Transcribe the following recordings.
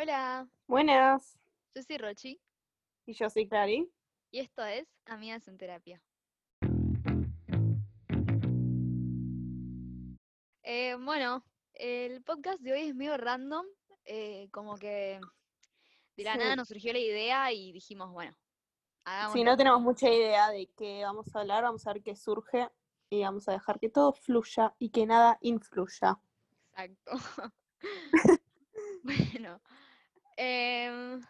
Hola, Buenas, yo soy Rochi y yo soy Clary. y esto es Amigas en Terapia. Eh, bueno, el podcast de hoy es medio random, eh, como que de la Sí. nada nos surgió la idea y dijimos, bueno, hagamos. Si no tenemos mucha idea de qué vamos a hablar, vamos a ver qué surge y vamos a dejar que todo fluya y que nada influya. Exacto. bueno, em,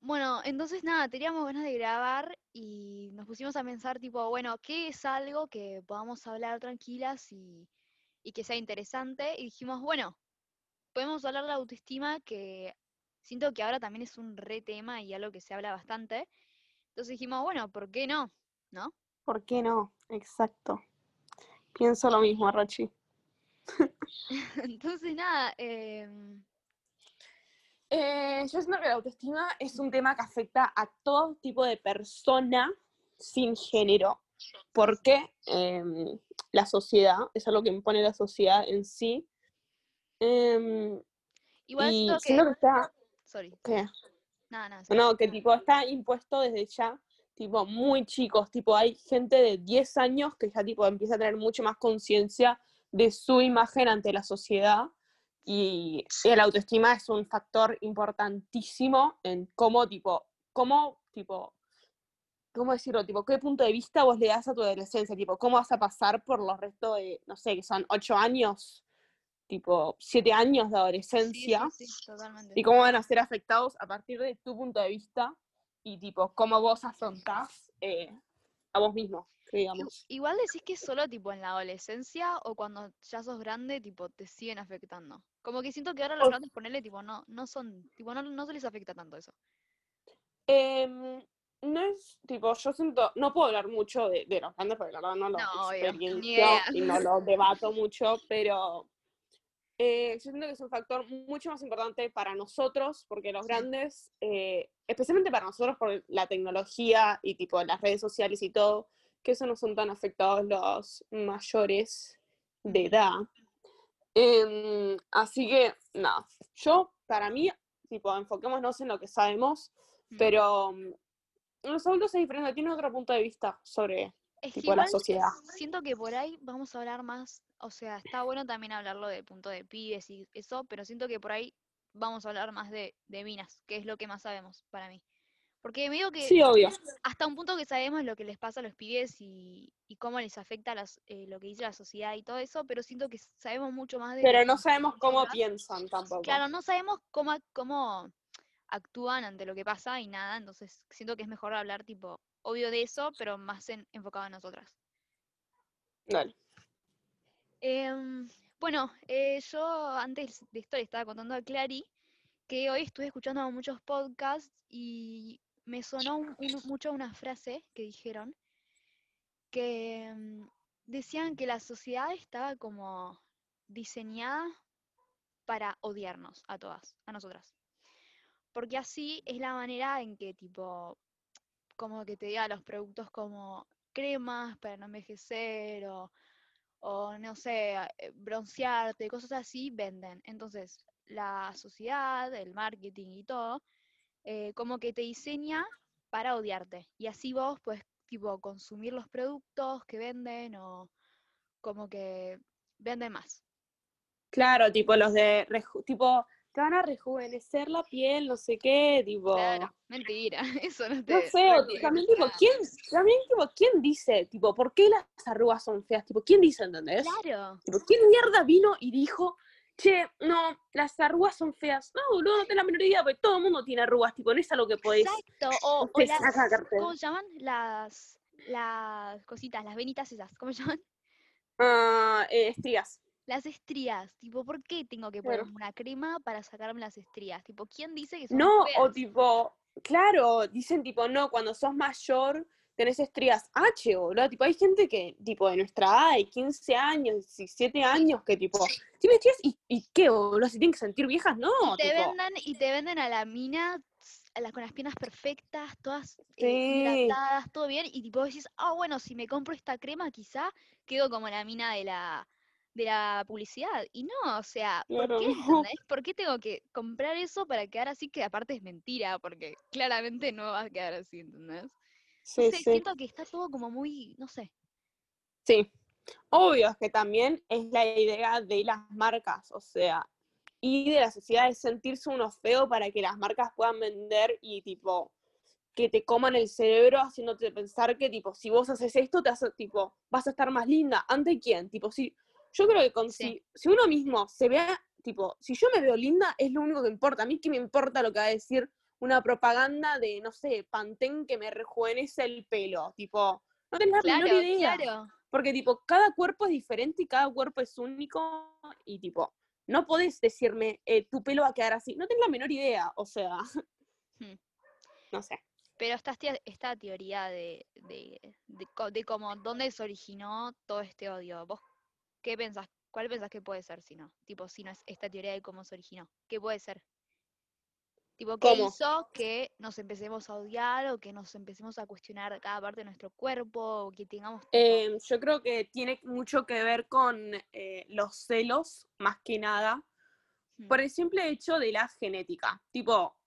bueno, entonces nada, teníamos ganas de grabar y nos pusimos a pensar tipo, bueno, ¿qué es algo que podamos hablar tranquilas y, y que sea interesante? Y dijimos, bueno, podemos hablar de la autoestima, que siento que ahora también es un re tema y algo que se habla bastante. Entonces dijimos, bueno, ¿por qué no? ¿No? ¿Por qué no? Exacto. Pienso lo mismo, Rochi. Entonces nada, em, Eh, yo siento que la autoestima es un tema que afecta a todo tipo de persona sin género, porque em, la sociedad, es algo que impone la sociedad en sí. Em, igual y siento siento que... que está, Sorry, sí. No, que tipo está impuesto desde ya, tipo muy chicos, tipo hay gente de 10 años que ya tipo empieza a tener mucho más conciencia de su imagen ante la sociedad y el autoestima es un factor importantísimo en cómo tipo, cómo tipo, ¿cómo decirlo? Tipo, ¿qué punto de vista vos le das a tu adolescencia? Tipo, ¿cómo vas a pasar por los restos de, no sé, que son 8 años, tipo 7 años de adolescencia? sí, sí, totalmente. y cómo van a ser afectados a partir de tu punto de vista y tipo cómo vos afrontás eh, a vos mismo, digamos. Igual decís que solo tipo en la adolescencia o cuando ya sos grande, tipo, te siguen afectando. Como que siento que ahora los O- grandes ponerle, tipo, no, no son, tipo, no, no se les afecta tanto eso. Em, no es, tipo, yo siento, no puedo hablar mucho de, de los grandes porque la verdad no lo No, obvio, idea. y no lo debato mucho, pero eh, yo siento que es un factor mucho más importante para nosotros, porque los grandes, eh, especialmente para nosotros por la tecnología y tipo las redes sociales y todo, que eso no son tan afectados los mayores de edad. Em, así que, nada, yo, para mí, tipo, enfoquémonos en lo que sabemos, pero mm, los adultos es diferente, tienen otro punto de vista sobre, Es tipo, la sociedad. siento que por ahí vamos a hablar más, o sea, está bueno también hablarlo del punto de pibes y eso, pero siento que por ahí vamos a hablar más de, de minas, que es lo que más sabemos para mí. Porque me digo que Sí, obvio. hasta un punto que sabemos lo que les pasa a los pibes y, y cómo les afecta las, eh, lo que dice la sociedad y todo eso, pero siento que sabemos mucho más de Pero no sabemos cómo piensan tampoco. Claro, no sabemos cómo, cómo actúan ante lo que pasa y nada, entonces siento que es mejor hablar tipo, obvio de eso, pero más en- enfocado en nosotras. Dale. Em, bueno, eh, yo antes de esto le estaba contando a Clary que hoy estuve escuchando muchos podcasts y me sonó mucho una frase que dijeron que mm, decían que la sociedad estaba como diseñada para odiarnos a todas, a nosotras. Porque así es la manera en que tipo, como que te diga los productos como cremas para no envejecer o, o no sé, eh, broncearte, cosas así, venden. Entonces, la sociedad, el marketing y todo, eh, como que te diseña para odiarte. Y así vos puedes, tipo, consumir los productos que venden o como que venden más. Claro, tipo los de, tipo, te van a rejuvenecer la piel, no sé qué, tipo... Claro, mentira, eso no te No sé, también tipo. ¿quién, también tipo, ¿quién dice, tipo, por qué las arrugas son feas? Tipo, ¿quién dice, entendés? Claro, Tipo, ¿quién mierda vino y dijo, che, no, las arrugas son feas? No, boludo, no tengo la menor idea, porque todo el mundo tiene arrugas, tipo, no es algo que podés, exacto. O, o las. ¿cómo llaman? Las, las cositas, las venitas esas, ¿cómo se llaman? Ah, eh, estrías. Las estrías, tipo, ¿por qué tengo que Claro. ponerme una crema para sacarme las estrías? Tipo, ¿quién dice que son No, o tipo, claro, dicen tipo, no, cuando sos mayor tenés estrías H, boludo. Tipo, hay gente que, tipo, de nuestra edad, de 15 años, 17 años, que tipo, tiene estrías y, y qué, boludo, si tienen que sentir viejas, no, Y te tipo. venden, y te venden a la mina a las, con las piernas perfectas, todas eh, Sí. hidratadas, todo bien, y tipo decís, ah, bueno, si me compro esta crema quizá quedo como la mina de la de la publicidad. Y no, o sea, ¿por qué? no. ¿Entendés? ¿Por qué tengo que comprar eso para quedar así? Que aparte es mentira, porque claramente no va a quedar así, ¿entendés? No Sí, sé, sí. siento que está todo como muy, no sé. Sí. Obvio, es que también es la idea de las marcas, o sea, y de la sociedad es sentirse uno feo para que las marcas puedan vender y tipo que te coman el cerebro haciéndote pensar que tipo si vos haces esto te hace tipo vas a estar más linda ante quién tipo si yo creo que con Sí. si, si uno mismo se vea tipo si yo me veo linda es lo único que importa a mí qué me importa lo que va a decir una propaganda de no sé Pantene que me rejuvenece el pelo tipo no tenés la menor idea claro. porque, tipo, cada cuerpo es diferente y cada cuerpo es único. Y, tipo, no podés decirme, eh, tu pelo va a quedar así. No tengo la menor idea. O sea, Hmm. no sé. Pero esta, esta- teoría de, de, de, de cómo, dónde se originó todo este odio, ¿vos qué pensás? ¿Cuál pensás que puede ser si no? Tipo, si no es esta teoría de cómo se originó. ¿Qué puede ser? Tipo, ¿qué ¿Cómo? hizo que nos empecemos a odiar o que nos empecemos a cuestionar cada parte de nuestro cuerpo o que tengamos Eh, yo creo que tiene mucho que ver con eh, los celos, más que nada, hmm, por el simple hecho de la genética. Tipo,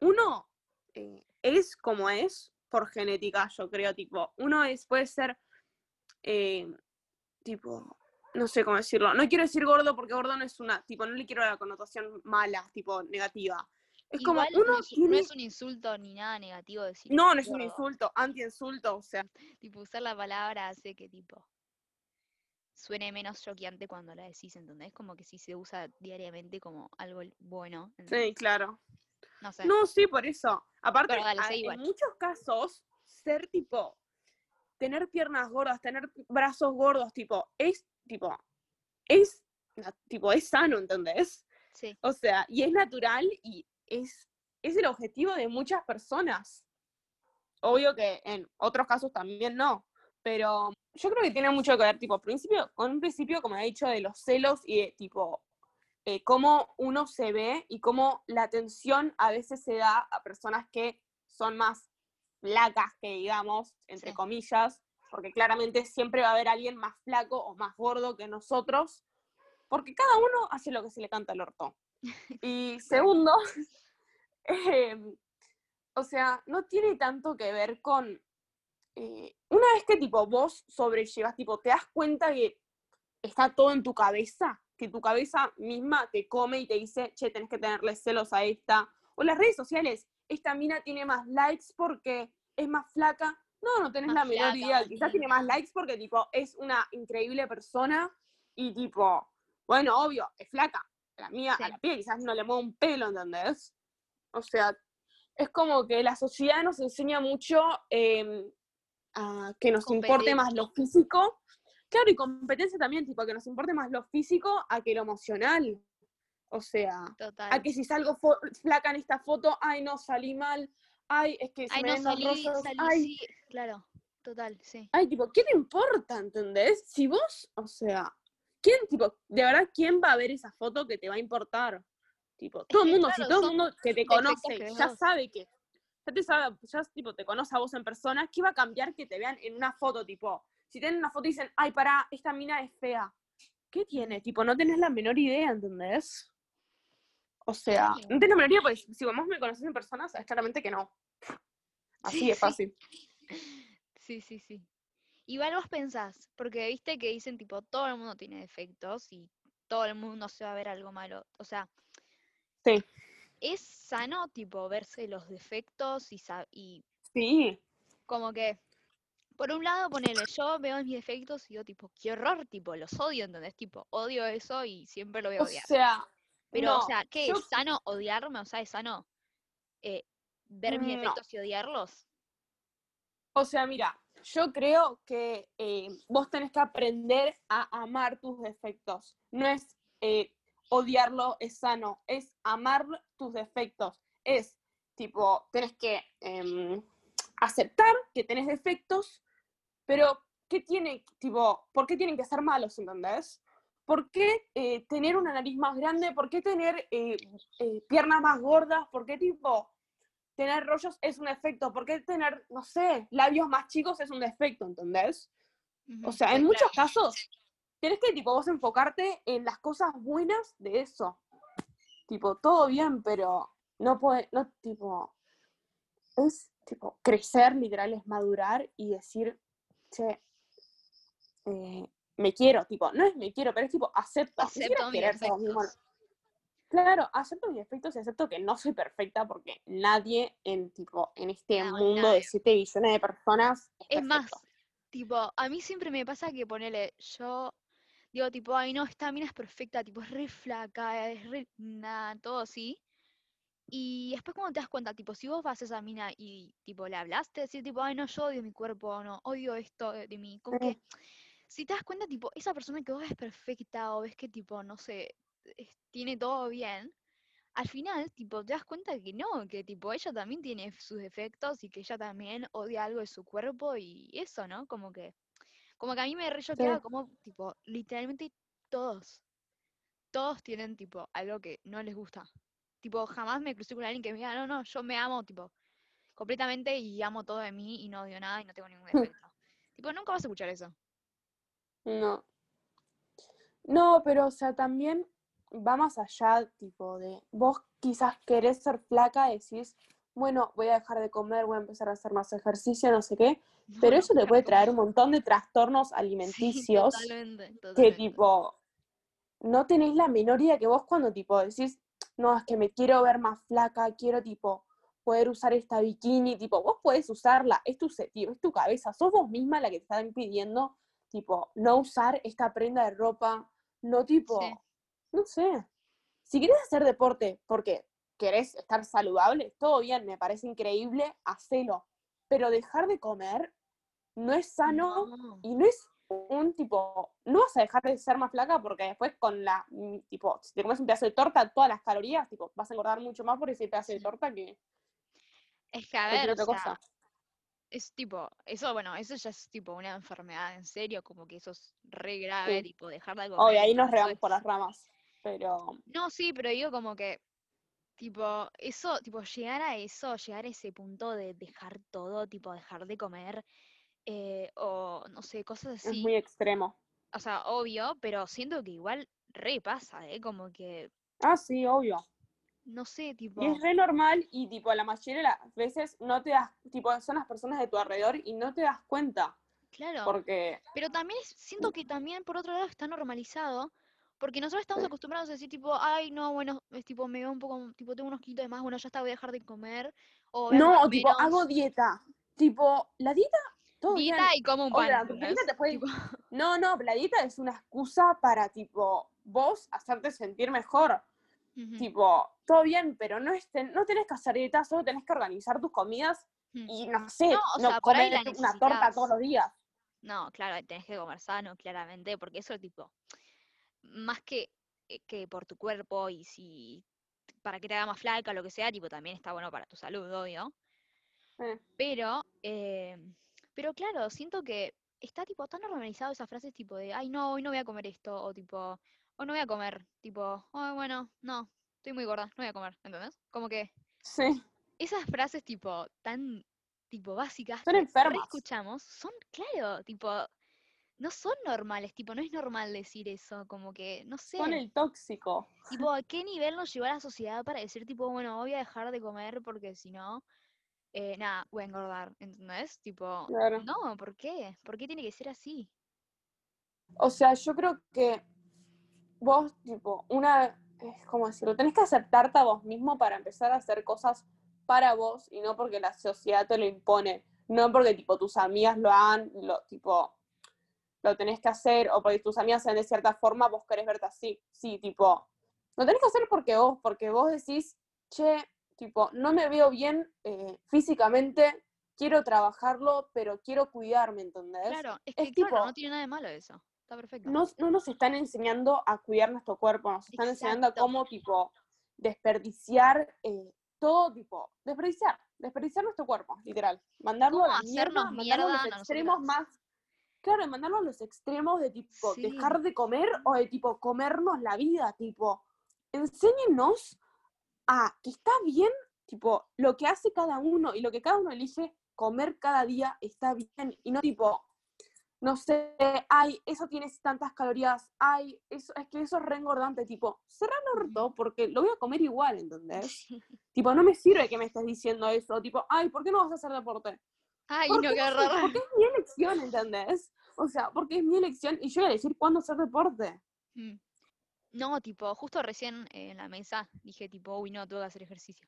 uno eh, es como es por genética, yo creo, tipo, uno es, puede ser, eh, tipo, no sé cómo decirlo, no quiero decir gordo porque gordo no es una, tipo, no le quiero la connotación mala, tipo, negativa. Es como, uno no, es, no tiene... es un insulto ni nada negativo decir No, no es un insulto, anti-insulto, o sea, Tipo, usar la palabra hace que tipo suene menos choqueante cuando la decís, ¿entendés? Como que si se usa diariamente como algo bueno. ¿entendés? sí, claro. No sé. No, sí, por eso. Aparte, dale, en muchos casos, ser tipo, tener piernas gordas, tener brazos gordos, tipo, es, tipo, es, tipo, es sano, ¿entendés? Sí, O sea, y es natural y es, es el objetivo de muchas personas. Obvio que en otros casos también no, pero yo creo que tiene mucho que ver, tipo, principio, con un principio, como he dicho, de los celos y de, tipo, eh, cómo uno se ve y cómo la atención a veces se da a personas que son más flacas que digamos, entre Sí. comillas, porque claramente siempre va a haber alguien más flaco o más gordo que nosotros, porque cada uno hace lo que se le canta al orto. Y segundo, em, o sea, no tiene tanto que ver con, eh, una vez que tipo vos sobrellevas, tipo, te das cuenta que está todo en tu cabeza, que tu cabeza misma te come y te dice, che, tenés que tenerle celos a esta. O las redes sociales, esta mina tiene más likes porque es más flaca. No, no tenés la menor idea. Quizás tiene más likes porque, tipo, es una increíble persona y, tipo, bueno, obvio, es flaca. La mía, Sí. a la piel, quizás no le mueve un pelo, ¿entendés? O sea, es como que la sociedad nos enseña mucho em, a que nos importe más lo físico. Claro, y competencia también, tipo, a que nos importe más lo físico a que lo emocional. O sea, total. a que si salgo flaca en esta foto, ay, no, salí mal, ay, es que se Ay, me no, ven los salí, rollos, salí, ay, sí, claro, total, sí. ay, tipo, ¿qué te importa, entendés? Si vos, o sea, ¿quién, tipo, de verdad, quién va a ver esa foto que te va a importar? Tipo, todo el mundo, claro, si todo el mundo que te conoce que ya sabe que, ya te sabe, ya tipo, te conoce a vos en persona, ¿qué va a cambiar que te vean en una foto, tipo, si tienen una foto y dicen, ay, pará, esta mina es fea, ¿qué tiene? Tipo, no tenés la menor idea, ¿entendés? O sea, no menor idea, porque si vos me conoces en persona, sabes claramente que no. Así Sí, sí. fácil. Sí, sí, sí. Igual vos pensás, porque viste que dicen tipo, todo el mundo tiene defectos y todo el mundo se va a ver algo malo. O sea, Sí, es sano tipo verse los defectos y, y sí, como que, por un lado, ponele, yo veo mis defectos y digo tipo, qué horror, tipo, los odio, ¿entendés? Tipo, odio eso y siempre lo voy a o odiar. sea, Pero, no, o sea, ¿qué yo- es sano odiarme? O sea, es sano eh, ver mis No. defectos y odiarlos. O sea, mira, yo creo que eh, vos tenés que aprender a amar tus defectos. No es eh, odiarlo, es sano, es amar tus defectos. Es tipo, tenés que em, aceptar que tenés defectos, pero ¿qué tiene, tipo, por qué tienen que ser malos, entendés? ¿Por qué eh, tener una nariz más grande? ¿Por qué tener eh, eh, piernas más gordas? ¿Por qué tipo tener rollos es un defecto? ¿Por qué tener, no sé, labios más chicos es un defecto, ¿entendés? O sea, en muchos casos tenés que, tipo, vos enfocarte en las cosas buenas de eso. Tipo, todo bien, pero no puede, no, tipo, es, tipo, crecer, literal, es madurar y decir, che, eh, me quiero, tipo, no es me quiero, pero es tipo, acepto. Acepto mis mismo. Claro, acepto mis defectos y acepto que no soy perfecta porque nadie en tipo en este No, mundo nadie. de 7 billones de personas es, Es más, tipo, a mí siempre me pasa que ponele, yo digo, tipo, ay, no, esta mina es perfecta, tipo, es re flaca, es re nada, todo así. Y después cuando te das cuenta, tipo, si vos vas a esa mina y, tipo, le hablaste, decir, tipo, ay, no, yo odio mi cuerpo, no, odio esto de, de mí. Como Sí. que, si te das cuenta, tipo, esa persona que vos ves perfecta o ves que, tipo, no sé, es- tiene todo bien, al final, tipo, te das cuenta que no, que, tipo, ella también tiene sus defectos y que ella también odia algo de su cuerpo y eso, ¿no? Como que, como que a mí me re Sí. como, tipo, literalmente todos, todos tienen, tipo, algo que no les gusta. Tipo, jamás me crucé con alguien que me diga, no, no, yo me amo, tipo, completamente y amo todo de mí y no odio nada y no tengo ningún defecto. tipo, nunca vas a escuchar eso. No. No, pero o sea, también va más allá, tipo, de vos quizás querés ser flaca, decís, bueno, voy a dejar de comer, voy a empezar a hacer más ejercicio, no sé qué, pero eso te puede de traer un montón de trastornos Sí, alimenticios totalmente, que tipo no tenés la menor idea que vos cuando tipo decís, no, es que me quiero ver más flaca, quiero tipo poder usar esta bikini, tipo, vos podés usarla, es tu, tipo, es tu cabeza, sos vos misma la que te está impidiendo, tipo, no usar esta prenda de ropa, no tipo, Sí. no sé. Si querés hacer deporte porque querés estar saludable, todo bien, me parece increíble, hacelo. Pero dejar de comer no es sano No. y no es un tipo, no vas a dejar de ser más flaca porque después con la, mm, tipo, si te comes un pedazo de torta, todas las calorías, tipo, vas a engordar mucho más por ese pedazo de torta que Es que, a ver, o sea, cosa. Es tipo, eso, bueno, eso ya es tipo una enfermedad en serio, como que eso es re grave, Sí. tipo, dejar de Obvio, comer. ahí nos regamos es- por las ramas. Pero No, sí, pero digo como que, tipo, eso, tipo, llegar a eso, llegar a ese punto de dejar todo, tipo, dejar de comer, eh, o no sé, cosas es así. muy extremo. O sea, obvio, pero siento que igual re pasa, ¿eh? Como que, Ah, sí, obvio. No sé, Y tipo, es re normal y tipo la mayoría de las veces no te das, tipo son las personas de tu alrededor y no te das cuenta. claro. Porque Pero también es- siento que también, por otro lado, está normalizado, porque nosotros estamos acostumbrados a decir, tipo, ay, no, bueno, es tipo, me veo un poco, tipo, tengo unos kilitos de más, bueno, ya está, voy a dejar de comer, o a no, tipo, hago dieta. Tipo, la dieta, todo Dieta bien. y como un pan, la dieta ¿entendés? te puede. Tipo, No, no, la dieta es una excusa para, tipo, vos hacerte sentir mejor. Tipo, todo bien, pero no, es ten- no tenés que hacer dieta, solo tenés que organizar tus comidas mm. y, no sé, No, no, sea, comer una torta todos los días. No, claro, tenés que comer sano, claramente, porque eso, tipo, más que, eh, que por tu cuerpo y si para que te haga más flaca o lo que sea, tipo, también está bueno para tu salud, obvio. Eh, Pero, eh, pero claro, siento que está tipo tan normalizado esas frases tipo de, ay no, hoy no voy a comer esto, o tipo, hoy no voy a comer, tipo, ay bueno, no, estoy muy gorda, no voy a comer, ¿entendés? Como que sí, esas frases tipo tan tipo básicas son enfermas. escuchamos son, claro, tipo, no son normales, tipo, no es normal decir eso, como que, no Son sé, el tóxico. tipo, ¿a qué nivel nos llevó la sociedad para decir tipo, bueno, voy a dejar de comer porque si no, eh, nada, voy a engordar, ¿entendés? Tipo, Claro. no, ¿por qué? ¿Por qué tiene que ser así? O sea, yo creo que vos, tipo, una, es como decirlo, tenés que aceptarte a vos mismo para empezar a hacer cosas para vos y no porque la sociedad te lo impone, no porque, tipo, tus amigas lo hagan, lo, tipo, lo tenés que hacer, o porque tus amigas sean de cierta forma, vos querés verte así, sí, tipo, lo tenés que hacer porque vos, porque vos decís, che, tipo, no me veo bien eh, físicamente, quiero trabajarlo, pero quiero cuidarme, ¿entendés? Claro, es Es que claro, tipo, no tiene nada de malo eso. Está perfecto. no, no nos están enseñando a cuidar nuestro cuerpo, nos están enseñando a cómo, tipo, desperdiciar eh, todo, tipo, desperdiciar, desperdiciar nuestro cuerpo, literal. Mandarlo ¿Cómo a la mierda, mandarlo a los extremos más. Claro, mandarlo a los extremos de tipo Sí. dejar de comer o de tipo comernos la vida, tipo, enséñenos a que está bien, tipo, lo que hace cada uno y lo que cada uno elige comer cada día está bien y no tipo, no sé, ay, eso tiene tantas calorías, ay, eso, es que eso es re engordante, tipo, cerra el orto porque lo voy a comer igual, ¿entendés? Tipo, no me sirve que me estés diciendo eso, tipo, ay, ¿por qué no vas a hacer deporte? Ay, ¿Por no, qué qué no sé? horror. Porque es mi elección, ¿entendés? O sea, porque es mi elección y yo voy a decir cuándo hacer deporte. Mm. No, tipo, justo recién eh, en la mesa dije, tipo, uy, no, tengo que hacer ejercicio.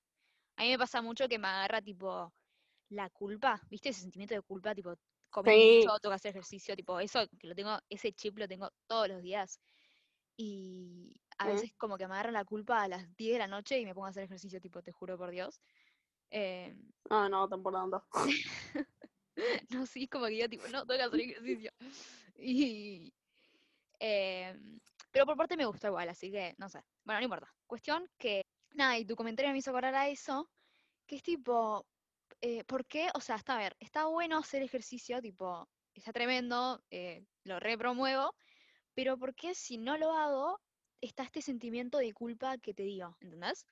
A mí me pasa mucho que me agarra, tipo, la culpa, ¿viste? Ese sentimiento de culpa, tipo, comí Sí. mucho, tengo que hacer ejercicio, tipo, eso que lo tengo, ese chip lo tengo todos los días. Y a Mm. veces como que me agarra la culpa a las 10 de la noche y me pongo a hacer ejercicio, tipo, te juro por Dios. Eh, Ah, no, tampoco. no, sí, como que digo, tipo, no, tengo que hacer ejercicio. Y, em, pero por parte me gusta igual, así que no sé. Bueno, no importa. Cuestión que, nada, y tu comentario me hizo acordar a eso, que es tipo, eh, ¿por qué? O sea, está a ver, está bueno hacer ejercicio, tipo, está tremendo, eh, lo repromuevo, pero ¿por qué si no lo hago, está este sentimiento de culpa que te digo, ¿entendés?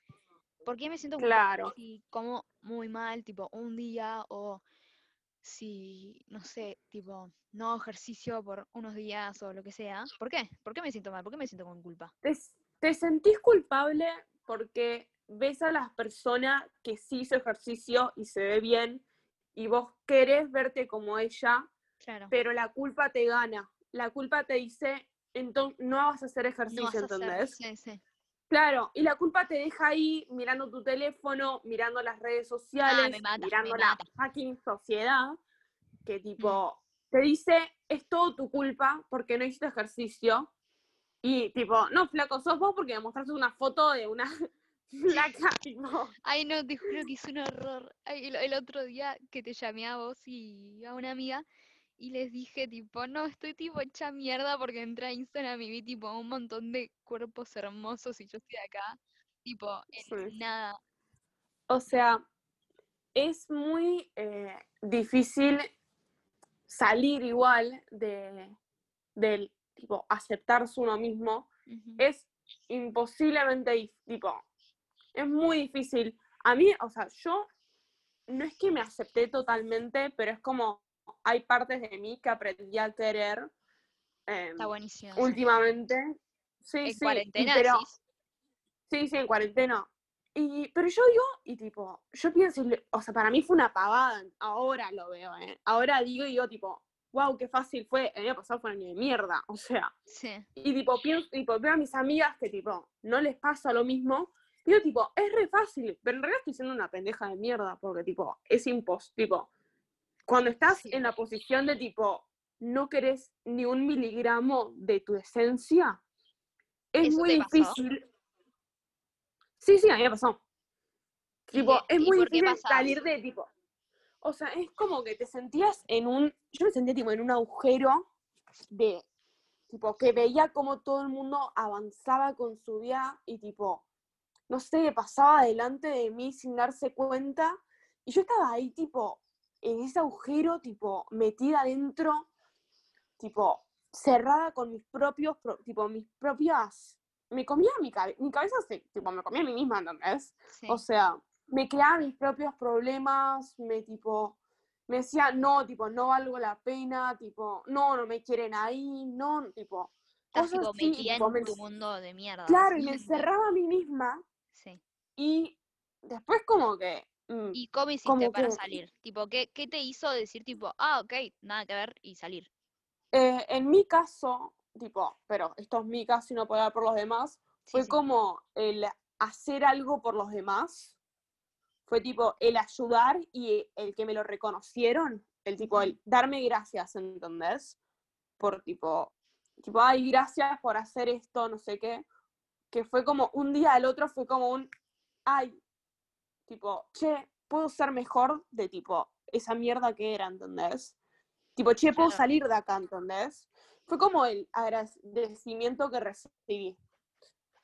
¿Por qué me siento culpable Claro. si como muy mal, tipo, un día o si, no sé, tipo, no ejercicio por unos días o lo que sea. ¿Por qué? ¿Por qué me siento mal? ¿Por qué me siento con culpa? ¿Te, te sentís culpable porque ves a las personas que sí hizo ejercicio y se ve bien y vos querés verte como ella, Claro. pero la culpa te gana. La culpa te dice, entonces no vas a hacer No ejercicio, hacer. ¿entendés? Sí, sí. Claro, y la culpa te deja ahí mirando tu teléfono, mirando las redes sociales, Ah, mata, me mirando la. Mm. fucking sociedad, que tipo, te dice, es todo tu culpa porque no hiciste ejercicio. Y tipo, no, flaco, sos vos porque me mostraste una foto de una flaca, tipo, Ay, no, te juro que es un horror. Ay, el, el otro día que te llamé a vos y a una amiga y les dije, tipo, no, estoy tipo hecha mierda porque entré a Instagram y vi tipo un montón de cuerpos hermosos y yo estoy acá, tipo, en Sí. nada. O sea, es muy eh, difícil salir igual de, del tipo aceptarse uno mismo. Es imposiblemente tipo, es muy difícil. A mí, o sea, yo no es que me acepté totalmente, pero es como hay partes de mí que aprendí a querer em, Está buenísimo. últimamente. Sí, En sí, cuarentena pero. Sí, sí, en cuarentena. Y, pero yo digo, y tipo, yo pienso, o sea, para mí fue una pavada, ahora lo veo, ¿eh? Ahora digo y digo, tipo, wow, qué fácil fue, el año pasado fue un año de mierda, o sea, Sí. y tipo, pienso, tipo, veo a mis amigas que, tipo, no les pasa lo mismo, y digo, tipo, es re fácil, pero en realidad estoy siendo una pendeja de mierda, porque, tipo, es impos, tipo, cuando estás Sí. en la posición de, tipo, no querés ni un miligramo de tu esencia, es ¿Eso muy pasó? difícil. Sí, sí, a mí me pasó. ¿Y Tipo, es muy difícil salir de tipo. O sea, es como que te sentías en un. Yo me sentía tipo en un agujero de. Tipo, que veía como todo el mundo avanzaba con su vida y tipo. No sé, pasaba delante de mí sin darse cuenta. Y yo estaba ahí, tipo, en ese agujero, tipo, metida adentro, tipo, cerrada con mis propios, pro- tipo, mis propias. Me comía mi cabeza, mi cabeza se, tipo, me comía a mí misma, ¿entendés? Sí. O sea, me creaba mis propios problemas, me tipo, me decía, no, tipo, no valgo la pena, tipo, no, no me quieren ahí, no, tipo, Estás cosas tipo metida en me tu mundo de mierda. claro, y me encerraba a mí misma, Sí. Y después como que, mm, ¿Y cómo hiciste como para que, salir? Tipo, ¿qué, ¿qué te hizo decir tipo, ah, ok, nada que ver y salir? eh, en mi caso, tipo, pero esto es mi caso y no puedo hablar por los demás, Sí, fue sí. como el hacer algo por los demás, fue tipo el ayudar y el que me lo reconocieron, el tipo, el darme gracias, ¿entendés? Por tipo, tipo, ay, gracias por hacer esto, no sé qué, que fue como un día al otro fue como un, ay, tipo, che, puedo ser mejor de tipo, esa mierda que era, ¿entendés? Tipo, che, puedo Claro. salir de acá, ¿entendés? Fue como el agradecimiento que recibí.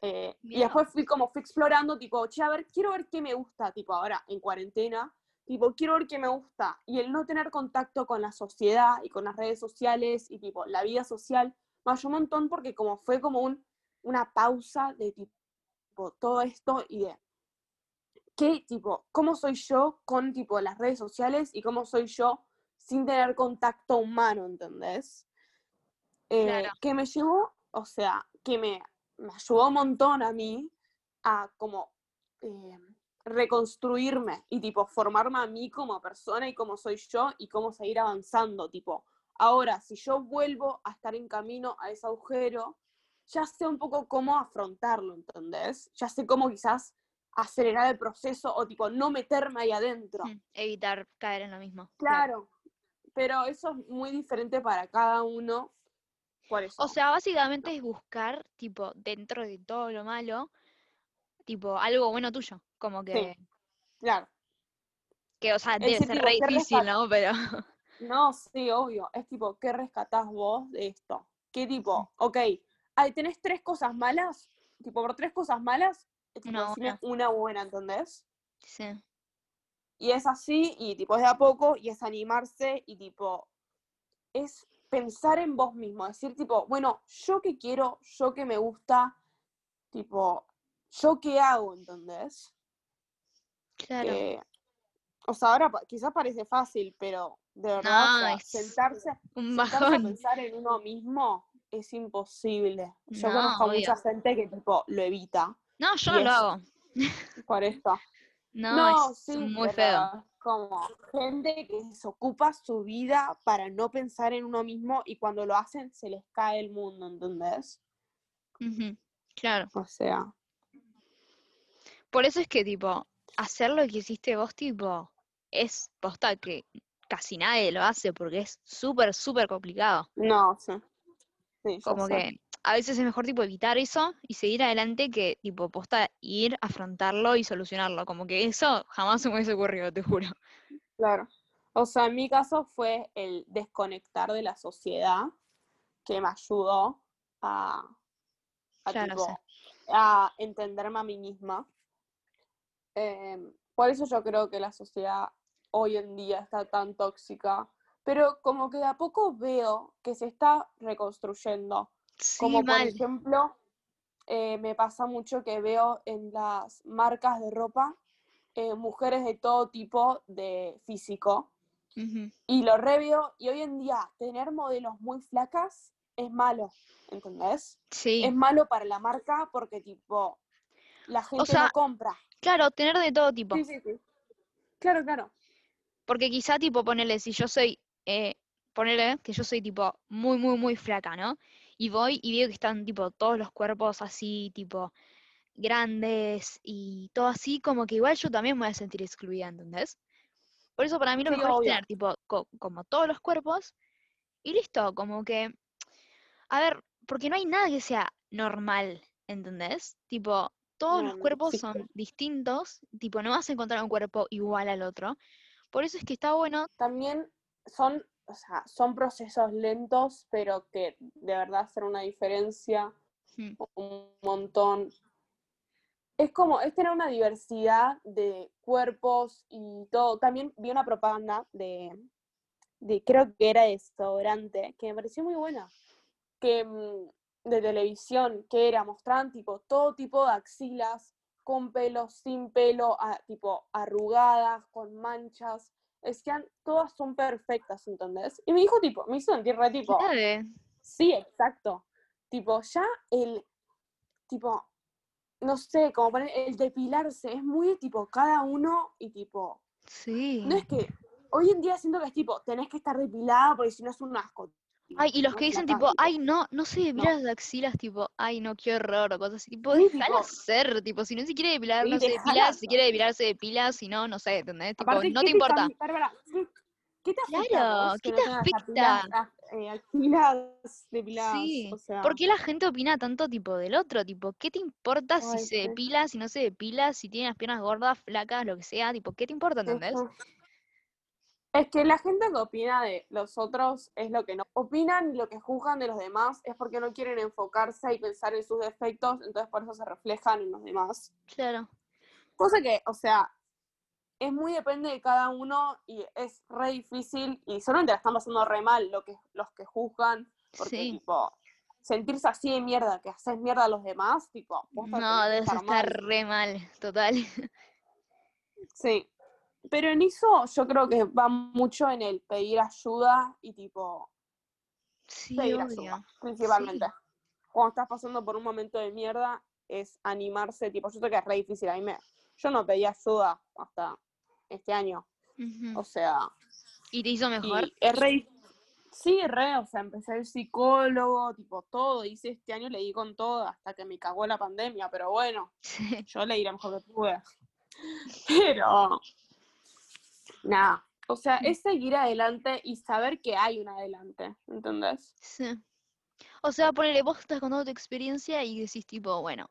Eh, y después fui como, fui explorando, tipo, che, a ver, quiero ver qué me gusta, tipo, ahora en cuarentena, tipo, quiero ver qué me gusta. Y el no tener contacto con la sociedad y con las redes sociales y, tipo, la vida social, me ayudó un montón porque como fue como un, una pausa de, tipo, todo esto y de, ¿qué, tipo, cómo soy yo con, tipo, las redes sociales y cómo soy yo sin tener contacto humano, ¿entendés? Eh, Claro. Que me llevó, o sea, que me, me ayudó un montón a mí a como eh, reconstruirme y tipo formarme a mí como persona y cómo soy yo y cómo seguir avanzando, tipo, ahora si yo vuelvo a estar en camino a ese agujero, ya sé un poco cómo afrontarlo, ¿entendés? Ya sé cómo quizás acelerar el proceso o tipo no meterme ahí adentro. Mm, Evitar caer en lo mismo. Claro, pero eso es muy diferente para cada uno. Por eso. O sea, básicamente es buscar, tipo, dentro de todo lo malo, tipo, algo bueno tuyo. Como que, claro. que o sea, debe ser tipo, re ¿qué difícil, ¿no? Pero, No, sí, obvio. Es tipo, ¿qué rescatás vos de esto? ¿Qué tipo? Ok, ay, tenés tres cosas malas, tipo, por tres cosas malas, Una una buena, ¿entendés? sí. Y es así, y tipo, es de a poco, y es animarse, y tipo, es pensar en vos mismo, decir tipo, bueno, yo qué quiero, yo qué me gusta, tipo, yo qué hago, ¿entendés? Claro. Que, o sea, ahora quizás parece fácil, pero de verdad, o sea, sentarse, Un sentarse a pensar en uno mismo es imposible. Yo No, conozco a mucha gente que tipo lo evita No, yo no lo hago. por esto. No, No, es sí, muy feo. como gente que se ocupa su vida para no pensar en uno mismo y cuando lo hacen se les cae el mundo, ¿entendés? Ujú, Claro. O sea, Por eso es que, tipo, hacer lo que hiciste vos, tipo, es posta que casi nadie lo hace porque es súper, súper complicado. no, sí. Sí, Como que a veces es mejor, tipo, evitar eso y seguir adelante que, tipo, posta ir, afrontarlo y solucionarlo. Como que eso jamás se me hubiese ocurrido, te juro. Claro. O sea, en mi caso fue el desconectar de la sociedad que me ayudó a, a, Claro, tipo, sí. a entenderme a mí misma. Em, por eso yo creo que la sociedad hoy en día está tan tóxica, pero como que de a poco veo que se está reconstruyendo. Sí, Como por mal. ejemplo, eh, me pasa mucho que veo en las marcas de ropa eh, mujeres de todo tipo de físico y lo reveo y hoy en día tener modelos muy flacas es malo, ¿entendés? Sí. Es malo para la marca porque tipo la gente sea, no compra. Claro, tener de todo tipo. Sí, sí, sí. Claro, claro. Porque quizá, tipo, ponele, si yo soy, eh, ponele que yo soy, tipo, muy, muy, muy flaca, ¿no? Y voy y veo que están, tipo, todos los cuerpos así, tipo, grandes y todo así, como que igual yo también me voy a sentir excluida, ¿entendés? Por eso para mí lo Sí, mejor es obvio. tener, tipo, co- como todos los cuerpos y listo, como que, a ver, porque no hay nada que sea normal, ¿entendés? Tipo, todos No, los no cuerpos son distintos, tipo, no vas a encontrar un cuerpo igual al otro. Por eso es que está bueno También son, o sea, son procesos lentos, pero que de verdad hacen una diferencia Mm, un montón. Es como, es tener una diversidad de cuerpos y todo. También vi una propaganda de, de creo que era de desodorante, que me pareció muy buena. Que mm, de televisión, que era, mostraban tipo todo tipo de axilas, con pelo, sin pelo, a- tipo arrugadas, con manchas. Decían, todas son perfectas, ¿entendés? Y me dijo tipo, me hizo sentir re tipo, clave. Sí, exacto. Tipo, ya el, tipo, no sé, como poner el depilarse, es muy tipo cada uno y tipo, Sí. no es que, hoy en día siento que es tipo, tenés que estar depilada porque si no es un asco. Ay, y los que dicen tipo, ay, no, no se depila No. las axilas, tipo, ay, no, qué horror, o cosas así, tipo, Sí, déjala tipo- ser, tipo, si no se quiere depilar, no se depila, si quiere depilar, se depila, si no, no sé, ¿entendés? Tipo, Aparte, no ¿qué te importa. Bárbara, ¿qué, te afecta Claro, a vos ¿qué te afecta? axilas, ah, eh, axilas depiladas? Sí. O sea, ¿Por qué la gente opina tanto, tipo, del otro? Tipo, ¿qué te importa si se depila, si no se depila, si tiene las piernas gordas, flacas, lo que sea? Tipo, ¿qué te importa, entendés? Es que la gente que opina de los otros es lo que no. Opinan y lo que juzgan de los demás es porque no quieren enfocarse y pensar en sus defectos, entonces por eso se reflejan en los demás. Claro. Cosa que, o sea, es muy depende de cada uno y es re difícil y solamente la están pasando re mal lo que, los que juzgan, porque Sí. tipo, sentirse así de mierda, que haces mierda a los demás, tipo, posta No, debes estar estar mal. re mal, total. Sí. Pero en eso yo creo que va mucho en el pedir ayuda y tipo Sí, pedir obvio. ayuda, principalmente. Sí. Cuando estás pasando por un momento de mierda, es animarse, tipo, yo sé que es re difícil, a mí me, yo no pedí ayuda hasta este año, o sea, ¿Y te hizo mejor? y es re, sí, re, o sea, empecé el psicólogo, tipo, todo, hice este año, le di con todo, hasta que me cagó la pandemia, pero bueno, Sí. yo le di lo mejor que pude. Pero, nada, o sea, es seguir adelante y saber que hay un adelante, ¿entendés? Sí. O sea, ponele, vos estás contando tu experiencia y decís tipo, bueno,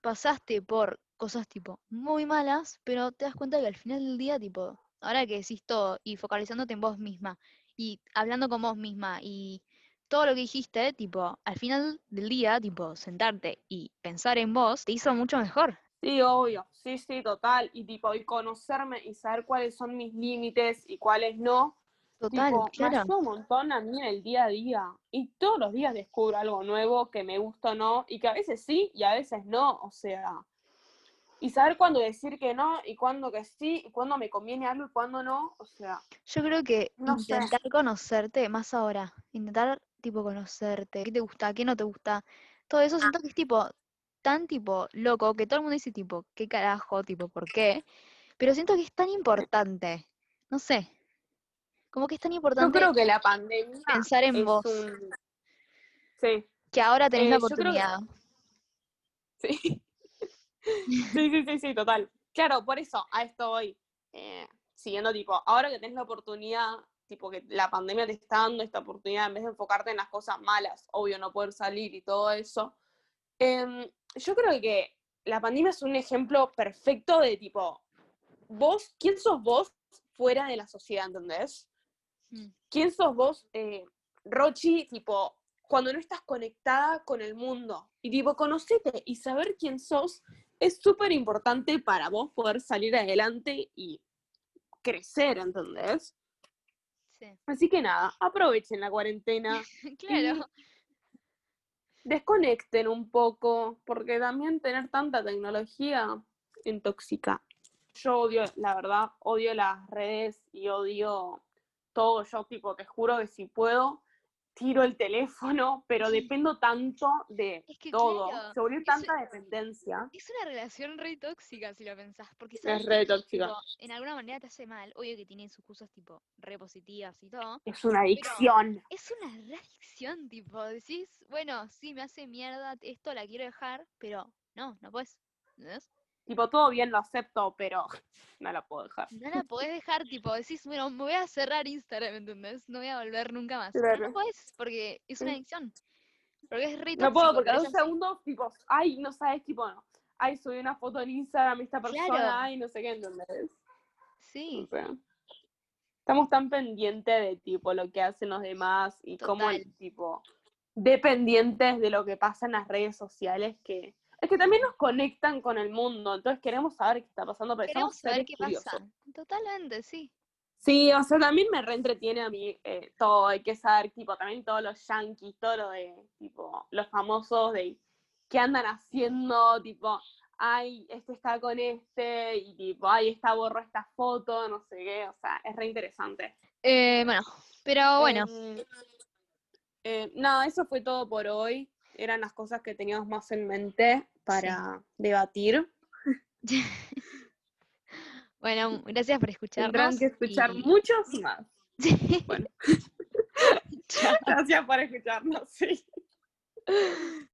pasaste por cosas tipo muy malas, pero te das cuenta que al final del día, tipo, ahora que decís todo y focalizándote en vos misma y hablando con vos misma y todo lo que dijiste, tipo, al final del día, tipo, sentarte y pensar en vos te hizo mucho mejor. Sí, obvio, sí, sí, total. Y tipo, y conocerme y saber cuáles son mis límites y cuáles no. Total, tipo, me claro. ayuda un montón a mí en el día a día. Y todos los días descubro algo nuevo que me gusta o no, y que a veces sí y a veces no. O sea, y saber cuándo decir que no y cuándo que sí, y cuándo me conviene algo y cuándo no. O sea, Yo creo que No sé. intentar conocerte más ahora, intentar tipo conocerte, qué te gusta, qué no te gusta, todo eso siento que es tipo tan tipo loco que todo el mundo dice tipo, qué carajo, tipo, ¿por qué? Pero siento que es tan importante, no sé, como que es tan yo importante creo que la pandemia pensar en vos, un... Sí, que ahora tenés la eh, yo que- oportunidad. Sí. sí, sí, sí, sí, total. Claro, por eso a esto voy. eh, siguiendo, tipo, ahora que tenés la oportunidad, tipo, que la pandemia te está dando esta oportunidad, en vez de enfocarte en las cosas malas, obvio, no poder salir y todo eso. em, yo creo que la pandemia es un ejemplo perfecto de, tipo, vos, ¿quién sos vos fuera de la sociedad, ¿entendés? Mm, ¿Quién sos vos, eh, Rochi, tipo, cuando no estás conectada con el mundo? Y tipo, conocete y saber quién sos es súper importante para vos poder salir adelante y crecer, ¿entendés? Sí, Así que nada, aprovechen la cuarentena, claro, desconecten un poco, porque también tener tanta tecnología intoxica. Yo odio, la verdad, odio las redes y odio todo. Yo, tipo, te juro que si puedo, tiro el teléfono, pero dependo tanto de Es que todo. claro, Se volvió es- tanta dependencia. es una relación re tóxica si lo pensás, porque Es re tóxica. tipo, en alguna manera te hace mal, obvio que tiene sus cosas tipo re positivas y todo, Es una adicción. es una reacción, tipo, decís, bueno, sí, me hace mierda, esto la quiero dejar, pero no, no puedes. ¿entendés? Tipo, todo bien lo acepto, pero no la puedo dejar. No la podés dejar, tipo, decís, bueno, me voy a cerrar Instagram, ¿entendés? No voy a volver nunca más. Claro. no podés, porque es una adicción. Porque es re No puedo, porque a dos segundos, tipo, ay, no sabes, tipo, no. Ay, subí una foto en Instagram esta persona, Claro. ay, no sé qué, ¿entendés? Sí, O sea, estamos tan pendientes de, tipo, lo que hacen los demás y cómo, Total. tipo, dependientes de lo que pasa en las redes sociales que... Es que también nos conectan con el mundo, entonces queremos saber qué está pasando, pero queremos saber qué curiosos. pasa. Totalmente, sí. Sí, o sea, también me reentretiene a mí eh, todo, hay que saber, tipo, también todos los yankees, todo lo de, tipo, los famosos de qué andan haciendo, tipo, ay, este está con este, y tipo, ay, esta borró esta foto, no sé qué, o sea, es re interesante. Eh, bueno, pero bueno, Em, eh, nada, eso fue todo por hoy, eran las cosas que teníamos más en mente para debatir. bueno, gracias por escucharnos. Tendrán que escuchar y- muchos más. Sí. Bueno, gracias por escucharnos, sí.